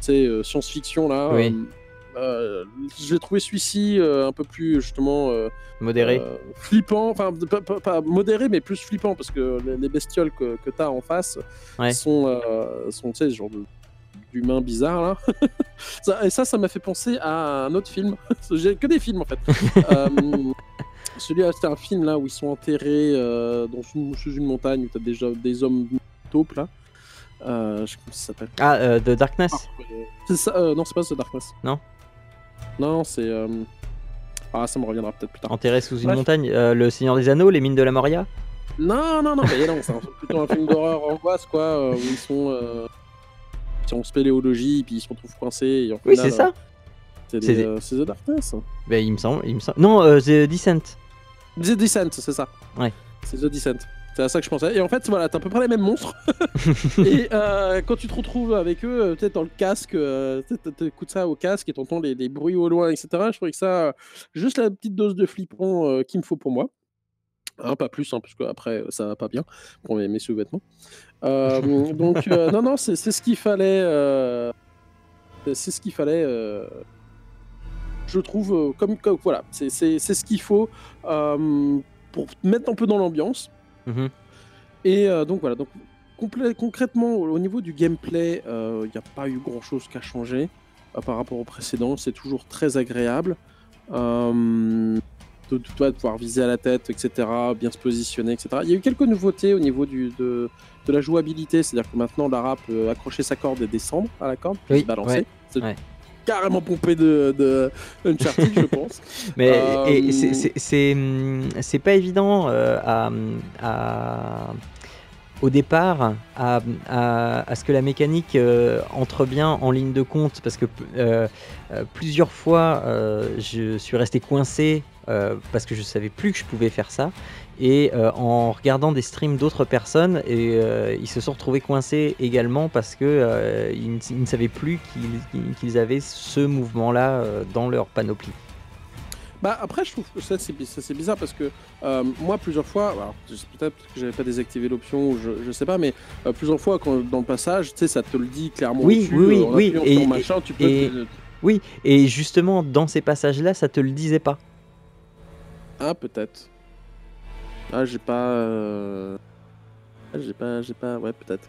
sais, science-fiction là, Oui. Heu, j'ai trouvé celui-ci, heu, un peu plus justement, heu Modéré? flippant, enfin pas pas pas modéré, mais plus flippant parce que les les bestioles que que tu as en face Ouais. sont, sont tu sais, ce genre d'humains bizarres là. Ça et ça, ça m'a fait penser à un autre film. J'ai que des films en fait. Celui-là, c'était un film là où ils sont enterrés, dans une sous une montagne où tu as des hommes taupes là. Heu, je sais plus comment ça s'appelle. Ah, heu, The Darkness? C'est ça, heu, non c'est pas The Darkness. Non? Non, c'est, hem, ah ça me reviendra peut-être plus tard. Enterré sous une Bref. montagne? Heu, Le Seigneur des Anneaux, Les Mines de la Moria? Non, non, non, mais non, c'est plutôt un film d'horreur angoisse quoi, heu, où ils sont, heu, en spéléologie et puis ils se retrouvent coincés et Oui, c'est ça. c'est C'est des, The Darkness. Beh, il me semble il me sem non, The Descent. The Descent, c'est ça. Ouais. C'est The Descent. C'est à ça que je pensais et en fait, voilà, tu as à peu près les mêmes monstres et heu, quand tu te retrouves avec eux, tu sais, dans le casque, heu, tu sais, tu tu écoutes ça au casque et tu entends les les bruits au loin et cetera. Je trouvais que ça, juste la petite dose de flippant, heu, qu'il me faut pour moi. Hein, pas plus, hein, parce qu'après, ça va pas bien pour mes mes sous-vêtements. Donc non, non, c'est ce qu'il fallait, c'est ce qu'il fallait, je trouve, comme comme voilà, c'est c'est c'est ce qu'il faut, hem, pour te mettre un peu dans l'ambiance Mmh mh. et heu, donc voilà, donc concrètement, au au niveau du gameplay, il y a pas eu grand chose qui a changé, heu, par rapport au précédent. C'est toujours très agréable. Hem, de de toi, de pouvoir viser à la tête et cetera, bien se positionner et cetera. Il y a eu quelques nouveautés au niveau du de de la jouabilité, c'est-à-dire que maintenant Lara peut accrocher sa corde et descendre à la corde, puis Oui, se balancer. ouais, C'est ouais. Carrément pompé de de Uncharted, je pense. Mais et c'est pas évident, heu, à, à au départ, à, à à ce que la mécanique, heu, entre bien en ligne de compte parce que heu, plusieurs fois, je suis resté coincé, parce que je savais plus que je pouvais faire ça et heu, en regardant des streams d'autres personnes et heu, ils se sont retrouvés coincés également parce que, heu, ils ne savaient plus qu'ils qu'ils qu'ils avaient ce mouvement-là, dans leur panoplie. Bah, après, je trouve que ça, c'est bizarre parce que, moi, plusieurs fois, peut-être que j'avais pas désactivé l'option ou je je sais pas, mais, plusieurs fois quand dans le passage, tu sais, ça te le dit clairement Oui, au-dessus, oui, oui, en et sur et machin, tu peux et te oui et justement dans ces passages-là, ça te le disait pas. Ah peut-être. Ah j'ai pas, heu, ah j'ai pas j'ai pas ouais peut-être.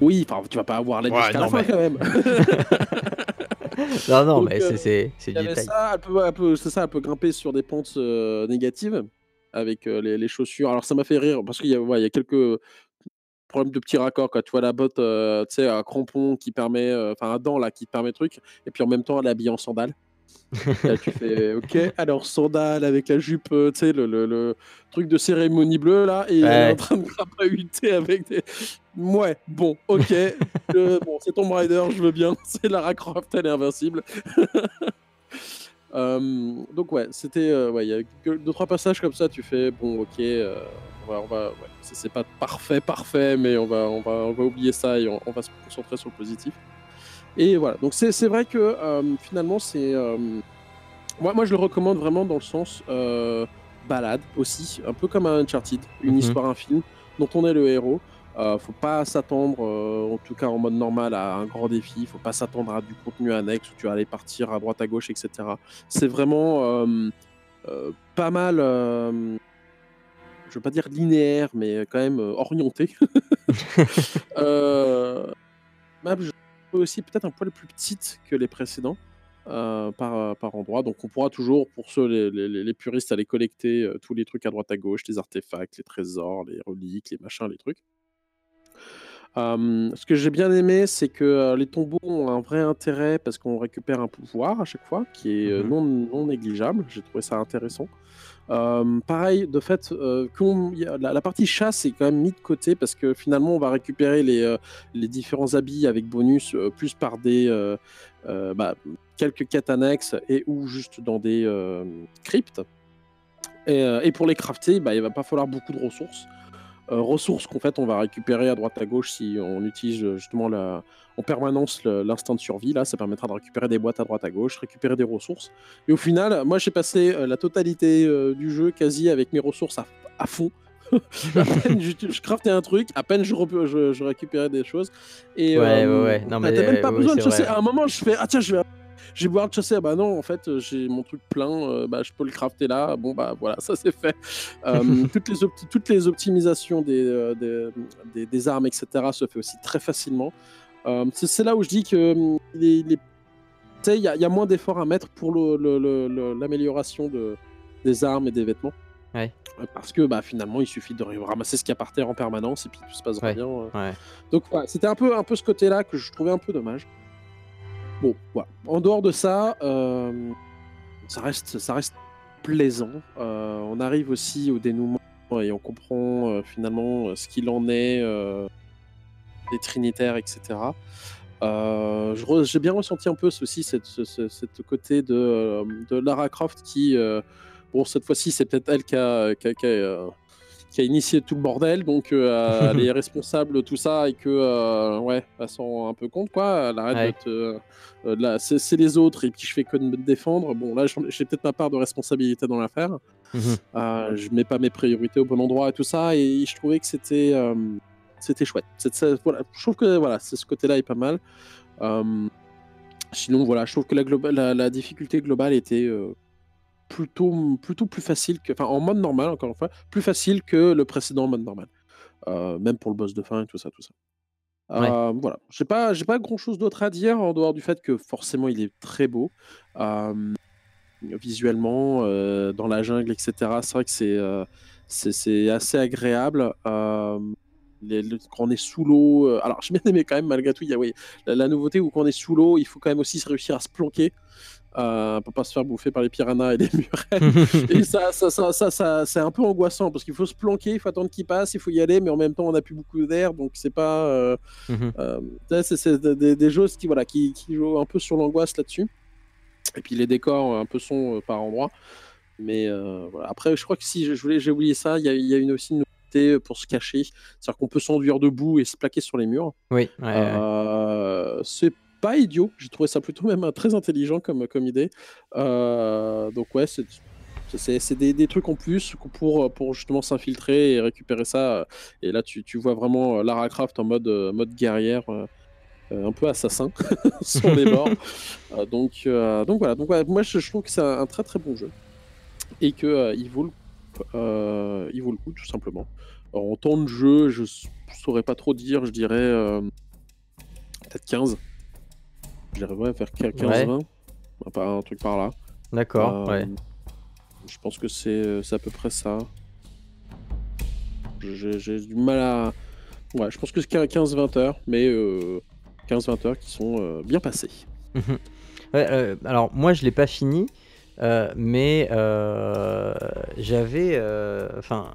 Oui, enfin tu vas pas avoir l'aide Ouais, jusqu'à la non, fin mais quand même. Non, non, Donc mais c'est c'est c'est il y du détail. ça, elle peut elle peut c'est ça, elle peut grimper sur des pentes, heu, négatives avec, les les chaussures. Alors ça m'a fait rire parce qu'il y a ouais, il y a quelques problèmes de petits raccords, quoi. Tu vois la botte, tu sais, à crampons qui permet, enfin à dents là, qui permet truc et puis en même temps elle est habillée en sandales. Là tu fais: «OK, alors sandales avec la jupe, heu, tu sais le le le truc de cérémonie bleue là et elle est en Ouais. train de crapahuter avec des» mouais, bon, OK, bon c'est Tomb Raider, je veux bien, c'est Lara Croft, elle est invincible. Hem, donc ouais, c'était, heu, ouais, il y a que 2-3 passages comme ça, tu fais: «Bon OK, on va on va ouais, c'est c'est pas parfait, parfait, mais on va on va on va oublier ça et on on va se concentrer sur le positif» et voilà, donc c'est vrai que, hem, finalement c'est, hem, moi moi je le recommande vraiment dans le sens, heu, balade aussi, un peu comme un Uncharted, une Mmh mh. histoire, un film dont on est le héros. Faut pas s'attendre, en tout cas en mode normal à un grand défi, faut pas s'attendre à du contenu annexe où tu vas aller partir à droite à gauche et cetera. C'est vraiment, pas mal, je veux pas dire linéaire, mais quand même, orienté. Heu, aussi peut-être un poil plus petite que les précédents, heu, par, heu, par endroits, donc on pourra toujours pour ceux les les les les puristes aller collecter, heu, tous les trucs à droite à gauche, les artefacts, les trésors, les reliques, les machins, les trucs. Ce que j'ai bien aimé, c'est que, les tombeaux ont un vrai intérêt parce qu'on récupère un pouvoir à chaque fois qui est, Mmh heu, mh. non non négligeable. J'ai trouvé ça intéressant. Hem, pareil, de fait, a la partie chasse est quand même mis de côté parce que finalement on va récupérer les, les différents habits avec bonus, plus par des, bah, quelques quêtes annexes et ou juste dans des, cryptes et pour les crafter, bah, il va pas falloir beaucoup de ressources. Heu, ressources qu'en fait on va récupérer à droite à gauche si on utilise, heu, justement la en permanence l'instinct de survie. Là, ça permettra de récupérer des boîtes à droite à gauche, récupérer des ressources. Et au final, moi j'ai passé, heu, la totalité, du jeu quasi avec mes ressources à fond. À peine j'uti je craftais un truc, à peine je je je récupérais des choses. Et Ouais, ouais, ouais, non bah, tu as même pas oui, oui, besoin de chasser. À un moment je fais: «Ah tiens, je vais vais pouvoir te chasser». Ah bah non, en fait, heu, j'ai mon truc plein, heu, bah, je peux le crafter là. Bon, bah, voilà, ça c'est fait. Hem, toutes les toutes les optimisations des, des, des des armes et cetera se fait aussi très facilement. C'est là où je dis que, il y a il y a moins d'efforts à mettre pour l'amélioration de des armes et des vêtements. Ouais. Parce que, bah, finalement, il suffit de ramasser ce qu'il y a par terre en permanence et puis tout se Ouais, bien, ouais. donc voilà, c'était un peu un peu ce côté-là que je trouvais un peu dommage. Bon, voilà. En dehors de ça, hem, ça reste ça reste plaisant. Heu, on arrive aussi au dénouement et on comprend, heu, finalement, ce qu'il en est, des trinitaires et cetera. Heu, je re j'ai bien ressenti un peu ceci cette ce côté de, Lara Croft qui, bon cette fois-ci, c'est peut-être elle qui a qui a initié tout le bordel donc heu, elle est responsable de tout ça et que, heu, ouais, elle s'en rend un peu compte quoi. Elle arrête de Ouais. te heu, là, c'est c'est les autres et puis je fais que de me défendre. Bon là, j'ai peut-être ma part de responsabilité dans l'affaire. Mmh mh. Heu, je mets pas mes priorités au bon endroit et tout ça et je trouvais que c'était, c'était chouette. C'est ça voilà, je trouve que voilà, c'est ce côté-là est pas mal. Sinon voilà, je trouve que la globa la la difficulté globale était, plutôt, plutôt plus facile que enfin en mode normal encore une fois, plus facile que le précédent mode normal. Heu, même pour le boss de fin et tout ça, tout ça. Ouais. Hem, voilà, j'ai pas j'ai pas grand chose d'autre à dire en dehors du fait que forcément il est très beau. Hem, visuellement, dans la jungle et cetera, c'est vrai que c'est, c'est assez agréable. Les quand on est sous l'eau, alors j'ai bien aimé quand même malgré tout, il y a oui, la la nouveauté où quand on est sous l'eau, il faut quand même aussi réussir à se planquer, heu, pour pas se faire bouffer par les piranhas et les murènes et ça ça ça ça ça c'est un peu angoissant parce qu'il faut se planquer, il faut attendre qu'il passe, il faut y aller, mais en même temps on a plus beaucoup d'air donc c'est pas, heu, mh. hem, tu sais, c'est des des choses qui voilà, qui qui jouent un peu sur l'angoisse là-dessus et puis les décors, heu, un peu sombres par endroits, mais voilà. Après je crois que si je voulais j'ai oublié ça, il y a il y a une aussi une nouveauté pour se cacher, c'est-à-dire qu'on peut s'enduire debout et se plaquer sur les murs. Oui, ouais, c'est pas idiot, j'ai trouvé ça plutôt même, heu, très intelligent comme comme idée. Heu, donc ouais, c'est des des trucs en plus pour, justement s'infiltrer et récupérer ça, et là tu tu vois vraiment, Lara Croft en mode, guerrière, un peu assassin sur les bords. Donc voilà, donc ouais, moi je je trouve que c'est un très, très bon jeu et que, heu, il vaut le heu, il vaut le coup tout simplement. En temps de jeu, je saurais pas trop dire, je dirais, peut-être 15. Ouais, vers quin Ouais. 15-20, pas un truc par là. D'accord, ouais. Hem, je pense que c'est, c'est à peu près ça. J'ai du mal à ouais, je pense que c'est quin 15-20 heures, mais heu, 15-20 heures qui sont, heu, bien passées. Mh. Ouais, heu, alors moi je l'ai pas fini, mais j'avais, enfin,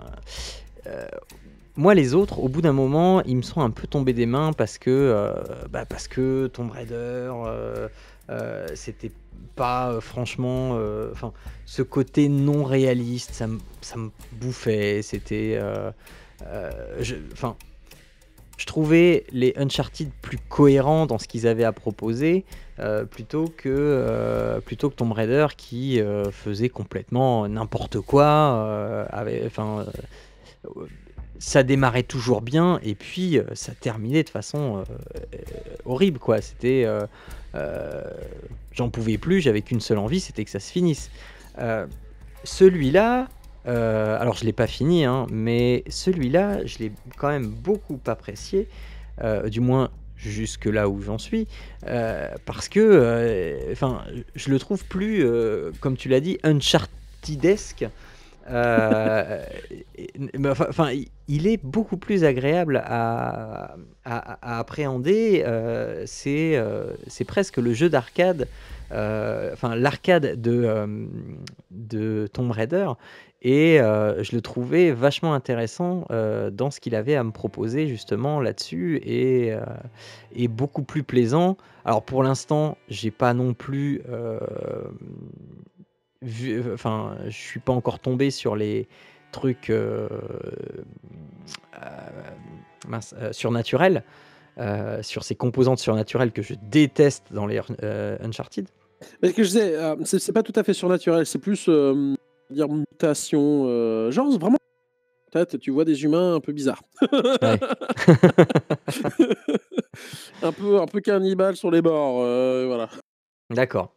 moi les autres, au bout d'un moment, ils me sont un peu tombés des mains parce que, heu, bah, parce que Tomb Raider, heu heu, c'était pas, franchement, ce côté non réaliste, ça me ça bouffait. C'était, je trouvais les Uncharted plus cohérents dans ce qu'ils avaient à proposer, plutôt que, plutôt Tomb Raider qui, faisait complètement n'importe quoi, enfin, ça démarrait toujours bien et puis, heu, ça terminait de façon, heu, horrible quoi. C'était, j'en pouvais plus, j'avais qu'une seule envie, c'était que ça se finisse. Celui-là, alors je l'ai pas fini, hein, mais celui-là, je l'ai quand même beaucoup apprécié, du moins jusque là où j'en suis, parce que, enfin, je le trouve plus, comme tu l'as dit, mais enfin enfin, i il est beaucoup plus agréable à appréhender, heu, c'est, presque le jeu d'arcade, enfin l'arcade de, Tomb Raider. Et je le trouvais vachement intéressant, dans ce qu'il avait à me proposer justement là-dessus. Et et beaucoup plus plaisant. Alors pour l'instant, j'ai pas non plus, vu, enfin, je suis pas encore tombé sur les trucs, hem, mince, heu, surnaturels, sur ces composantes surnaturelles que je déteste dans les Uncharted. Mais ce que je disais, c'est pas tout à fait surnaturel, c'est plus, dire mutation, genre vraiment peut-être tu vois des humains un peu bizarres. Ouais. Un peu un peu cannibales sur les bords, voilà. D'accord.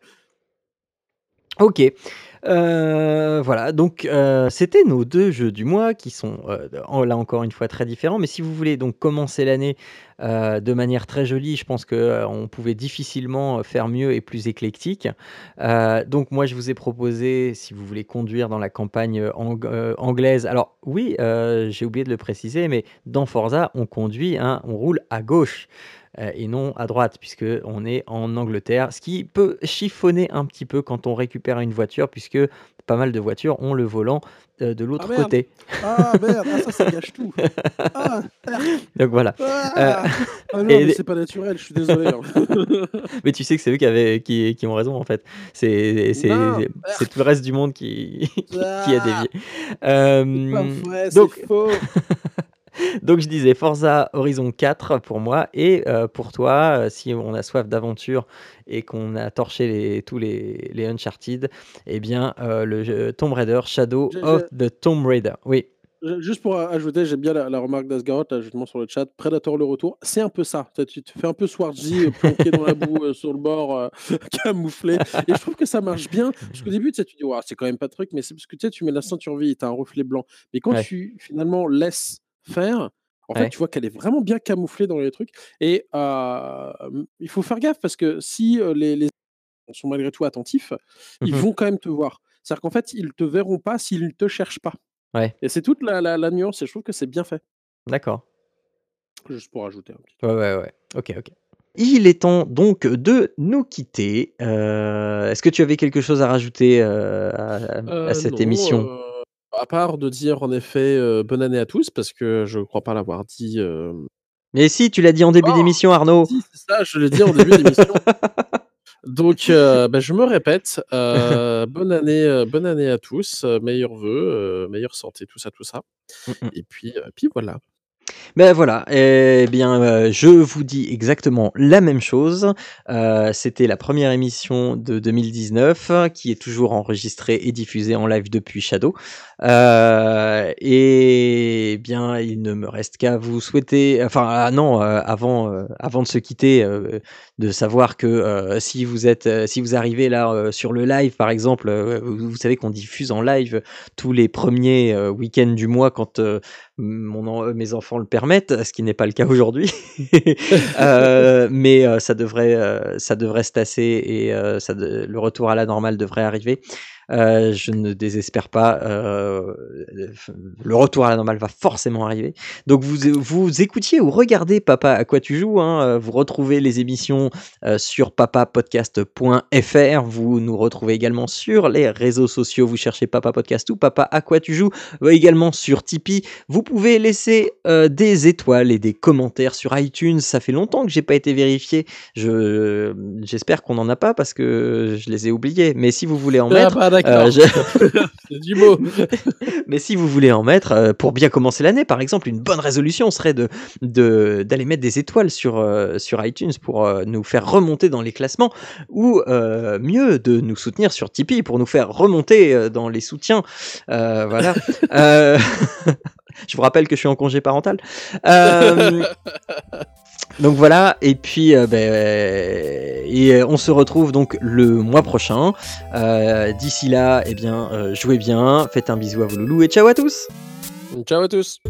OK, heu, voilà. Donc heu, c'était nos 2 jeux du mois qui sont, en là encore une fois très différents, mais si vous voulez donc commencer l'année, de manière très jolie, je pense que, on pouvait difficilement, faire mieux et plus éclectique. Donc moi je vous ai proposé, si vous voulez conduire dans la campagne, anglaise. Alors oui, j'ai oublié de le préciser, mais dans Forza, on conduit, hein, on roule à gauche, et non à droite puisqu'on est en Angleterre. Ce qui peut chiffonner un petit peu quand on récupère une voiture puisque pas mal de voitures ont le volant, heu, de Ah l'autre merde! côté. Ah merde! Ah ça, ça gâche tout. Ah! Donc voilà, Ah! Ah non, et mais c'est pas naturel, je suis désolé, hein. mais tu sais que c'est eux qui avaient qui qui ont raison en fait. C'est Non! c'est c'est tout le reste du monde qui a Ah! dévié. C'est pas vrai, c'est faux! donc je disais Forza Horizon 4 pour moi et heu, pour toi, heu, si on a soif d'aventure et qu'on a torché les tous les les Uncharted et bien, heu, le jeu Tomb Raider: Shadow Je of je the Tomb Raider. Oui. Ju juste pour ajouter, j'aime bien la la remarque d'Asgaroth là justement sur le chat, Predator: Le Retour, c'est un peu ça. Tu te fais un peu Swarzy, planqué dans la boue, sur le bord, heu, camouflé et je trouve que ça marche bien parce qu'au début, tu dis: «Waouh, c'est quand même pas truc», mais c'est parce que tu mets la ceinture vie, tu as un reflet blanc, mais quand Ouais. tu finalement laisses faire, en fait, tu vois qu'elle est vraiment bien camouflée dans les trucs et il faut faire gaffe parce que si, les les sont malgré tout attentifs, Mmh ils vont quand même te voir. C'est-à-dire qu'en fait, ils te verront pas s'ils ne te cherchent pas Ouais. et c'est toute la la la nuance et je trouve que c'est bien fait. D'accord. Juste pour ajouter un petit Ouais, ouais, ouais. OK, OK. Il est temps donc de nous quitter, heu, est-ce que tu avais quelque chose à rajouter, à à Heu, cette non, émission? À part de dire en effet, heu, bonne année à tous parce que je crois pas l'avoir dit, hem Mais si, tu l'as dit en début encore! d'émission Arnaud! Si, c'est ça, je l'ai dit en début d'émission. Donc heu, bah, je me répète, bonne année, bonne année à tous, meilleurs vœux, meilleure santé, tout ça, tout ça Mmh mh. et puis, puis voilà. Beh, voilà et bien, heu, je vous dis exactement la même chose. Heu, c'était la 1re émission de 2019 qui est toujours enregistrée et diffusée en live depuis Shadow. Heu et bien, il ne me reste qu'à vous souhaiter enfin, ah non, heu, avant, heu, avant de se quitter, de savoir que, heu, si vous êtes, heu, si vous arrivez là, heu, sur le live par exemple, heu, vous vous savez qu'on diffuse en live tous les 1ers, heu, week-ends du mois quand, heu, mon mes enfants le permettent, ce qui n'est pas le cas aujourd'hui. euh, mais ça devrait, ça devrait se tasser et ça le retour à la normale devrait arriver. Euh, je ne désespère pas. Euh, le retour à la normale va forcément arriver. Donc vous, vous écoutiez ou regardez Papa à quoi tu joues. Hein, euh, vous retrouvez les émissions sur papapodcast.fr. Vous nous retrouvez également sur les réseaux sociaux. Vous cherchez Papa Podcast ou Papa à quoi tu joues. également sur Tipeee. Vous pouvez laisser des étoiles et des commentaires sur iTunes. Ça fait longtemps que j'ai pas été vérifié. Je j'espère qu'on n'en a pas parce que je les ai oubliés. Mais si vous voulez en ah, mettre, bah, d'accord. Euh, c'est du beau. Mais si vous voulez en mettre, euh, pour bien commencer l'année, par exemple, une bonne résolution serait de, d'aller mettre des étoiles sur, euh, sur iTunes pour nous faire remonter dans les classements, ou mieux, de nous soutenir sur Tipeee pour nous faire remonter dans les soutiens. voilà. je vous rappelle que je suis en congé parental. Donc voilà, et puis euh, ben, et euh, on se retrouve donc le mois prochain. Euh, d'ici là, eh bien, jouez bien, faites un bisou à vos loulous et ciao à tous Ciao à tous